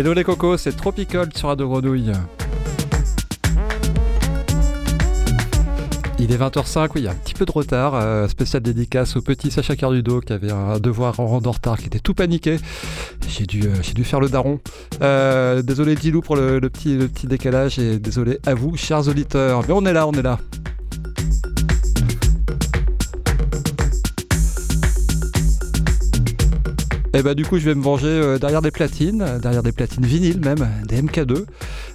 Hello les cocos, c'est Tropical sur Radio Grenouille. Il est 20h05, oui, il y a un petit peu de retard. Euh, spécial dédicace au petit Sacha Cardudo qui avait un devoir en en retard, qui était tout paniqué. J'ai dû, euh, j'ai dû faire le daron. Euh, désolé Dilou pour le, petit, le petit décalage et désolé à vous, chers auditeurs. Mais on est là, on est là. Et eh bah du coup je vais me venger euh, derrière des platines, derrière des platines vinyles même, des MK2.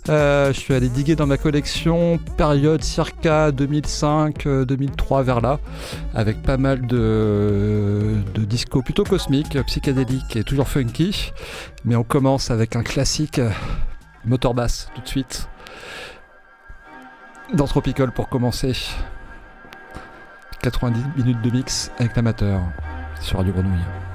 Euh, je suis allé diguer dans ma collection période circa 2005-2003 euh, vers là, avec pas mal de, de disco plutôt cosmique, psychédélique et toujours funky. Mais on commence avec un classique motor bass tout de suite. Dans Tropical pour commencer. 90 minutes de mix avec l'amateur sur Radio Grenouille.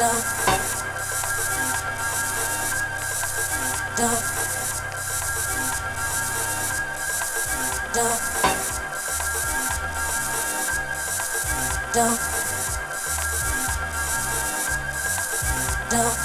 Don't. Don't.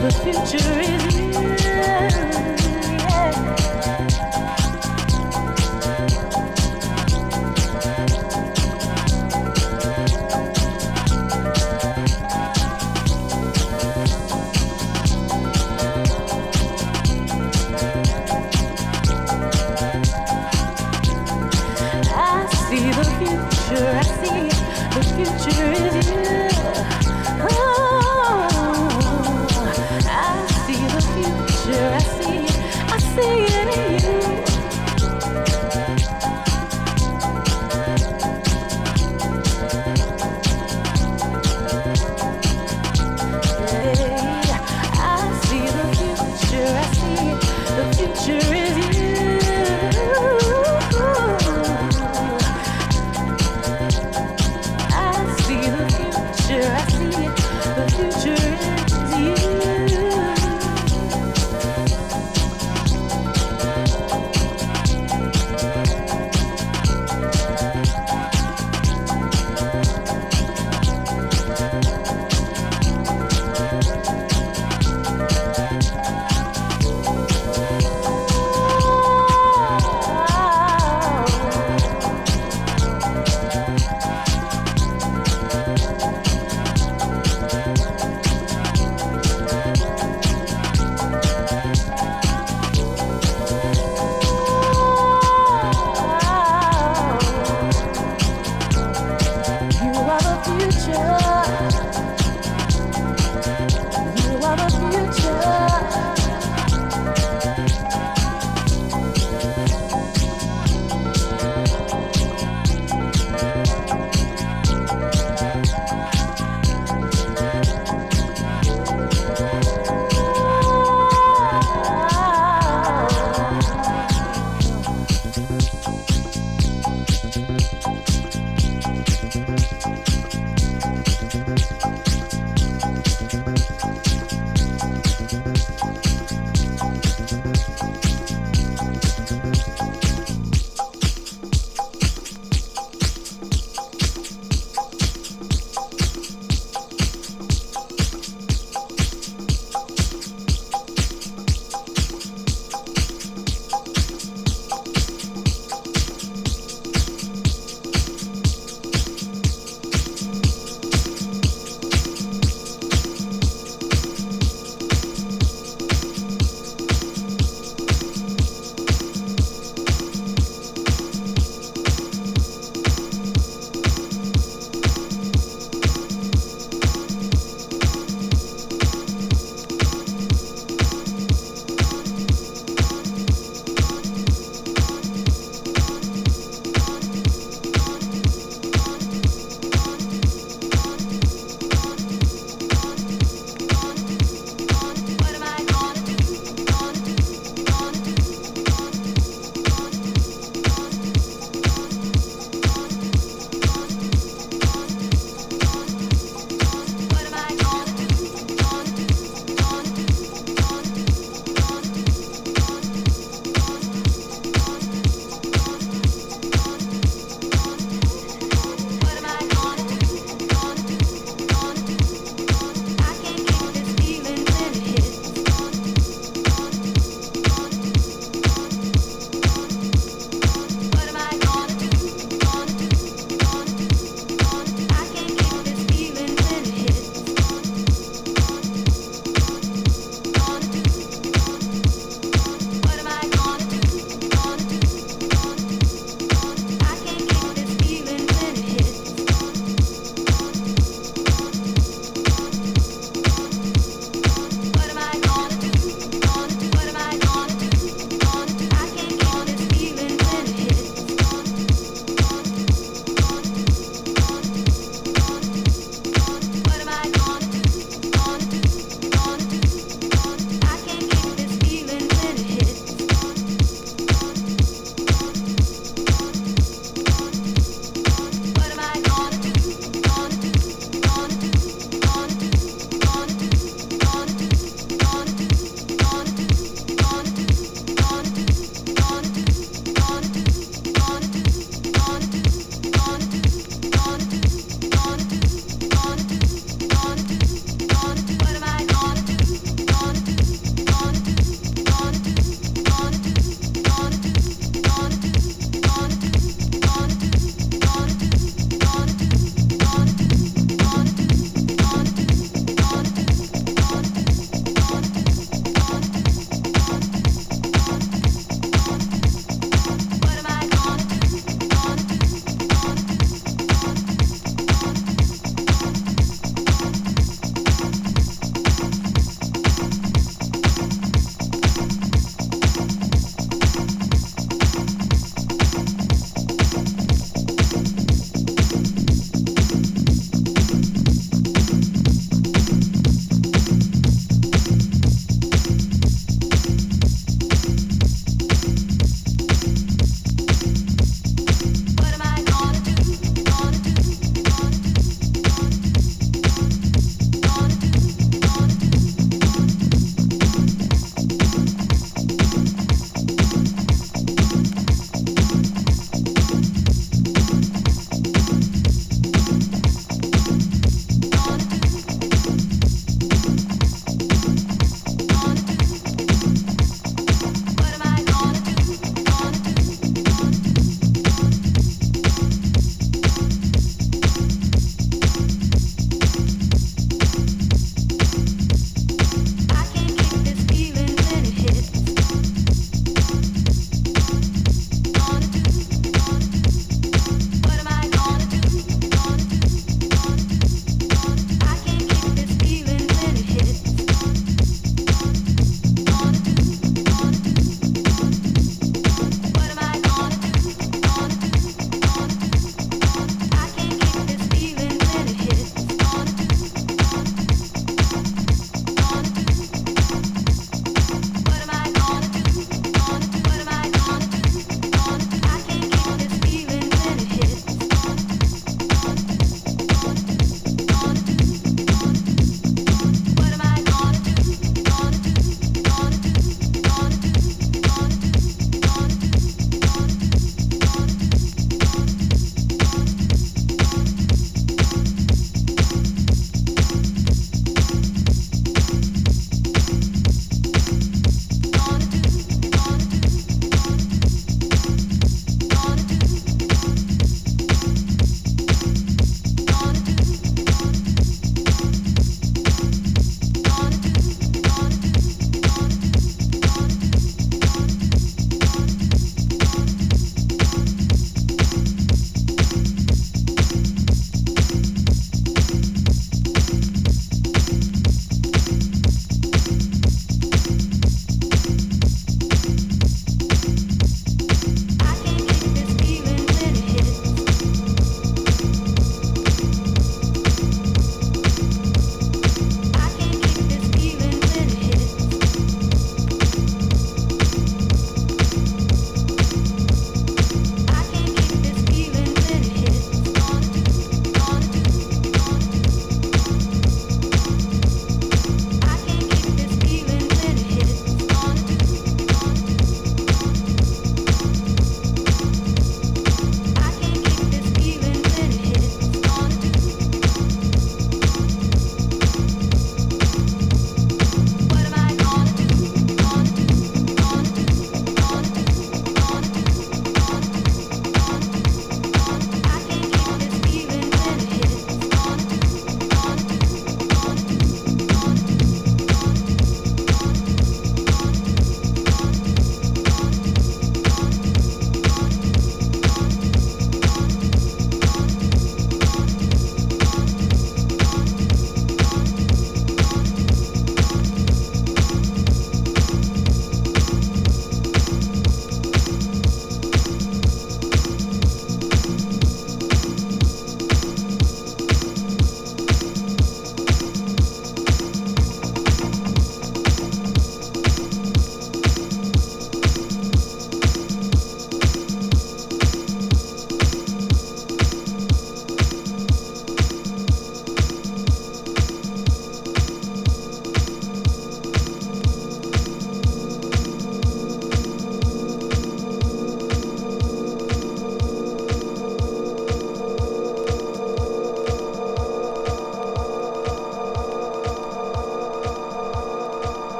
The future. Yeah.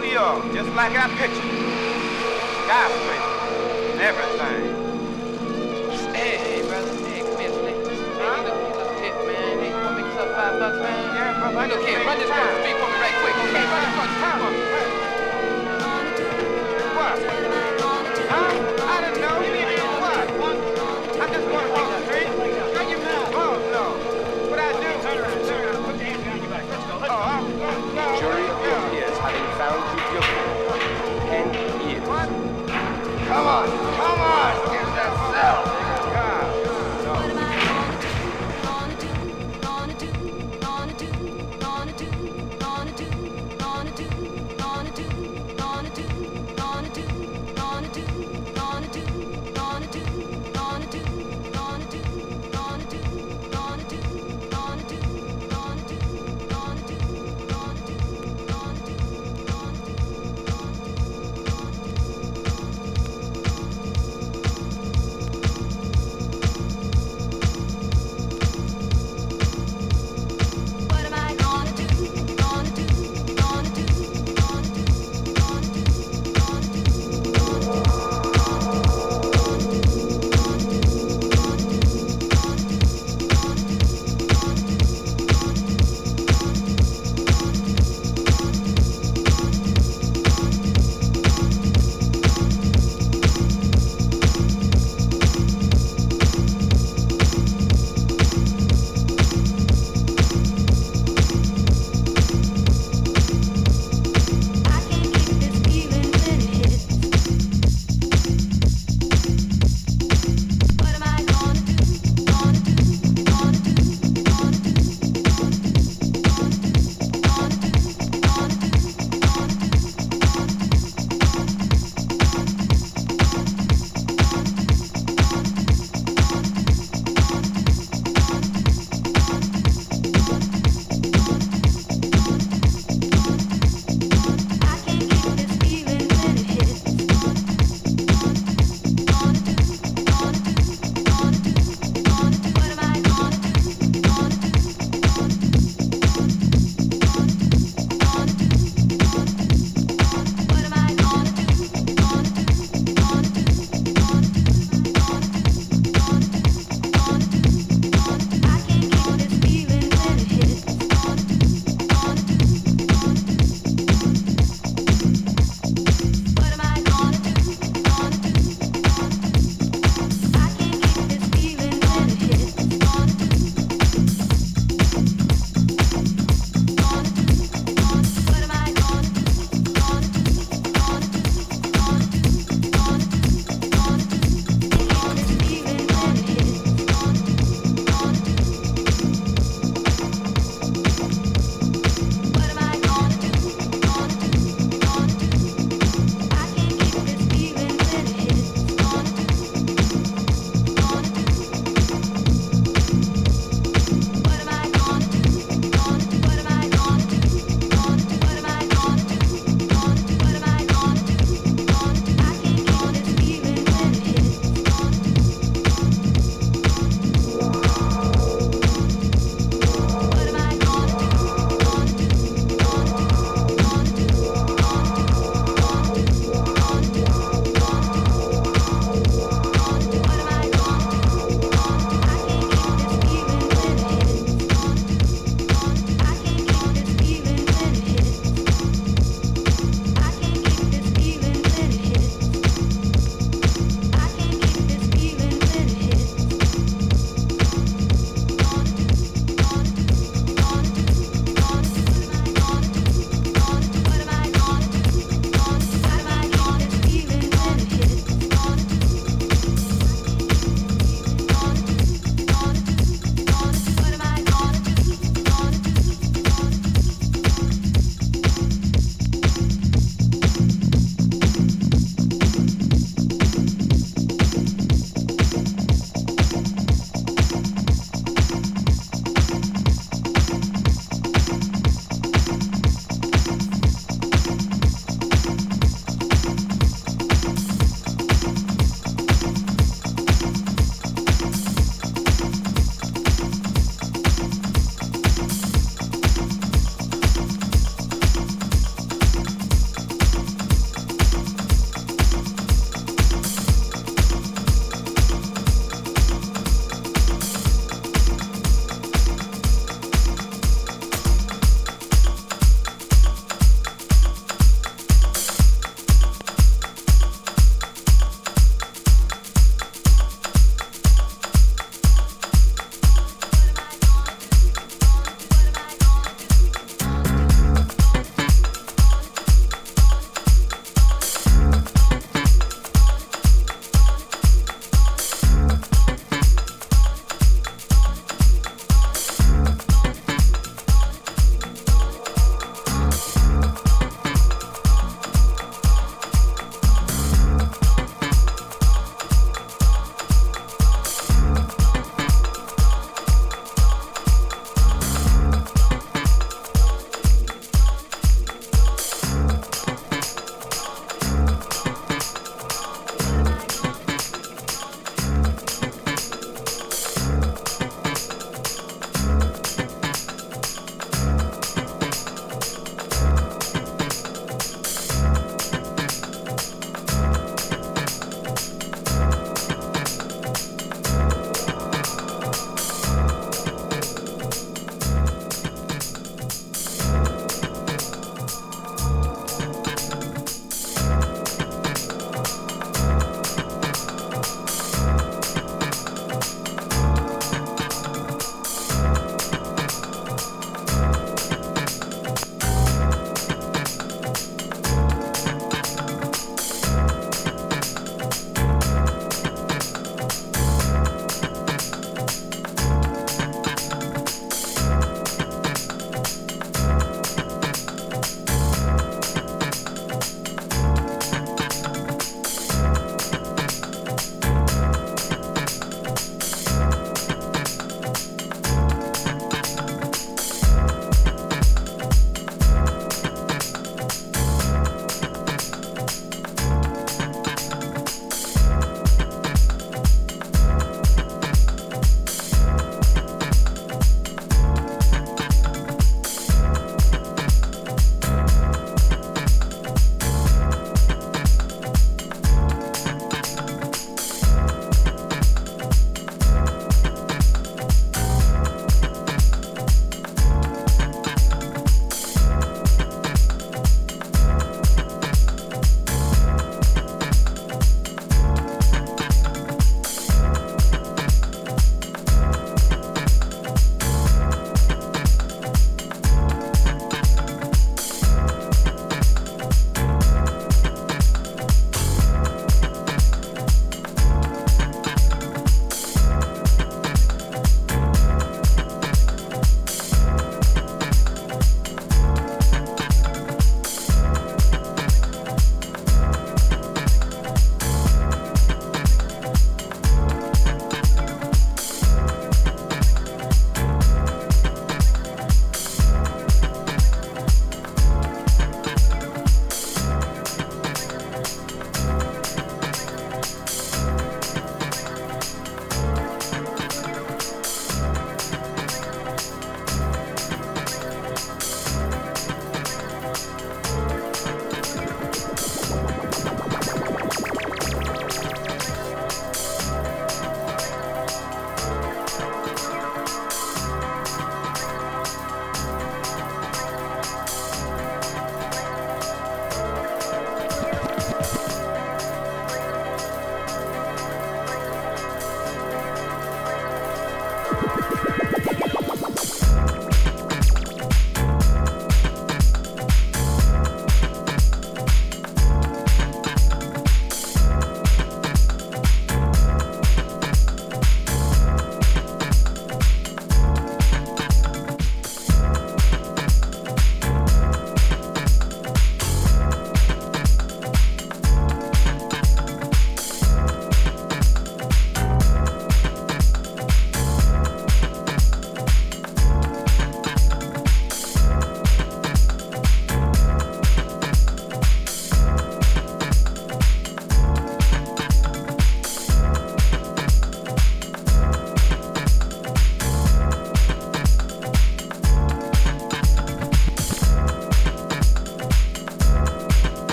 New York, just like I pictured. Skyscraper, everything. Hey, hey, brother. Hey, come here, Slick. Hey, Huh? you look, you look tip, man. Hey, you wanna make yourself five bucks, man? Yeah, brother, I Look just here, made run this time. across the street for me right quick. Okay, run this across the street for me. What?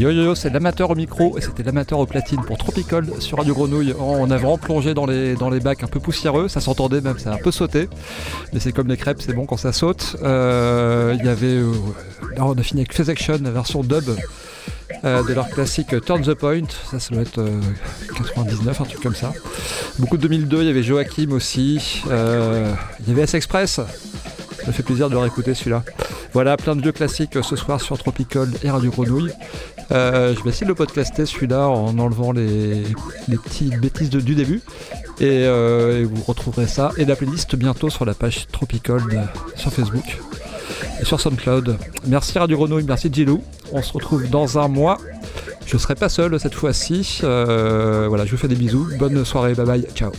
Yo yo yo, c'est l'amateur au micro et c'était l'amateur au platine pour Tropical sur Radio Grenouille. On a vraiment plongé dans les, bacs un peu poussiéreux, ça s'entendait même, ça a un peu sauté. Mais c'est comme les crêpes, c'est bon quand ça saute. Euh, Il y avait. euh, là, on a fini avec Phase Action, la version dub euh, de leur classique Turn the Point. Ça, ça doit être euh, 99, un truc comme ça. Beaucoup de 2002, il y avait Joachim aussi. Euh, il y avait S-Express. Ça fait plaisir de le réécouter celui-là. Voilà, plein de vieux classiques euh, ce soir sur Tropical et Radio Grenouille. Euh, je vais essayer de le podcaster celui-là en enlevant les, petites bêtises du début. Et, euh, et vous retrouverez ça et la playlist bientôt sur la page Tropical sur Facebook et sur SoundCloud. Merci Radio Grenouille, merci Gilou. On se retrouve dans un mois. Je serai pas seul cette fois-ci. Euh, voilà, je vous fais des bisous. Bonne soirée, bye bye, ciao.